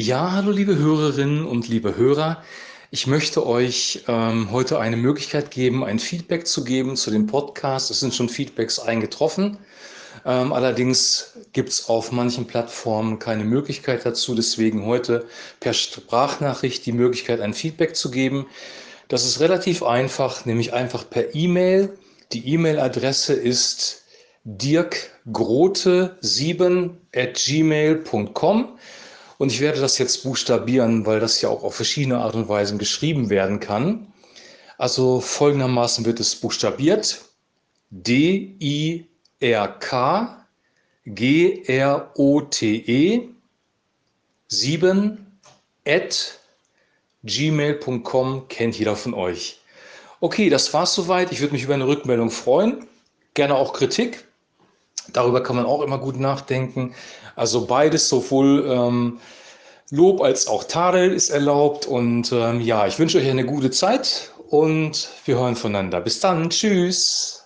Ja, hallo liebe Hörerinnen und liebe Hörer. Ich möchte euch ähm, heute eine Möglichkeit geben, ein Feedback zu geben zu dem Podcast. Es sind schon Feedbacks eingetroffen. Ähm, allerdings gibt es auf manchen Plattformen keine Möglichkeit dazu. Deswegen heute per Sprachnachricht die Möglichkeit, ein Feedback zu geben. Das ist relativ einfach, nämlich einfach per E-Mail. Die E-Mail-Adresse ist dirkgrote7 at gmail.com. Und ich werde das jetzt buchstabieren, weil das ja auch auf verschiedene Art und Weisen geschrieben werden kann. Also folgendermaßen wird es buchstabiert. D-I-R-K G-R-O-T-E 7 at gmail.com kennt jeder von euch. Okay, das war's soweit. Ich würde mich über eine Rückmeldung freuen. Gerne auch Kritik. Darüber kann man auch immer gut nachdenken. Also beides, sowohl ähm, Lob als auch Tadel ist erlaubt. Und ähm, ja, ich wünsche euch eine gute Zeit und wir hören voneinander. Bis dann. Tschüss.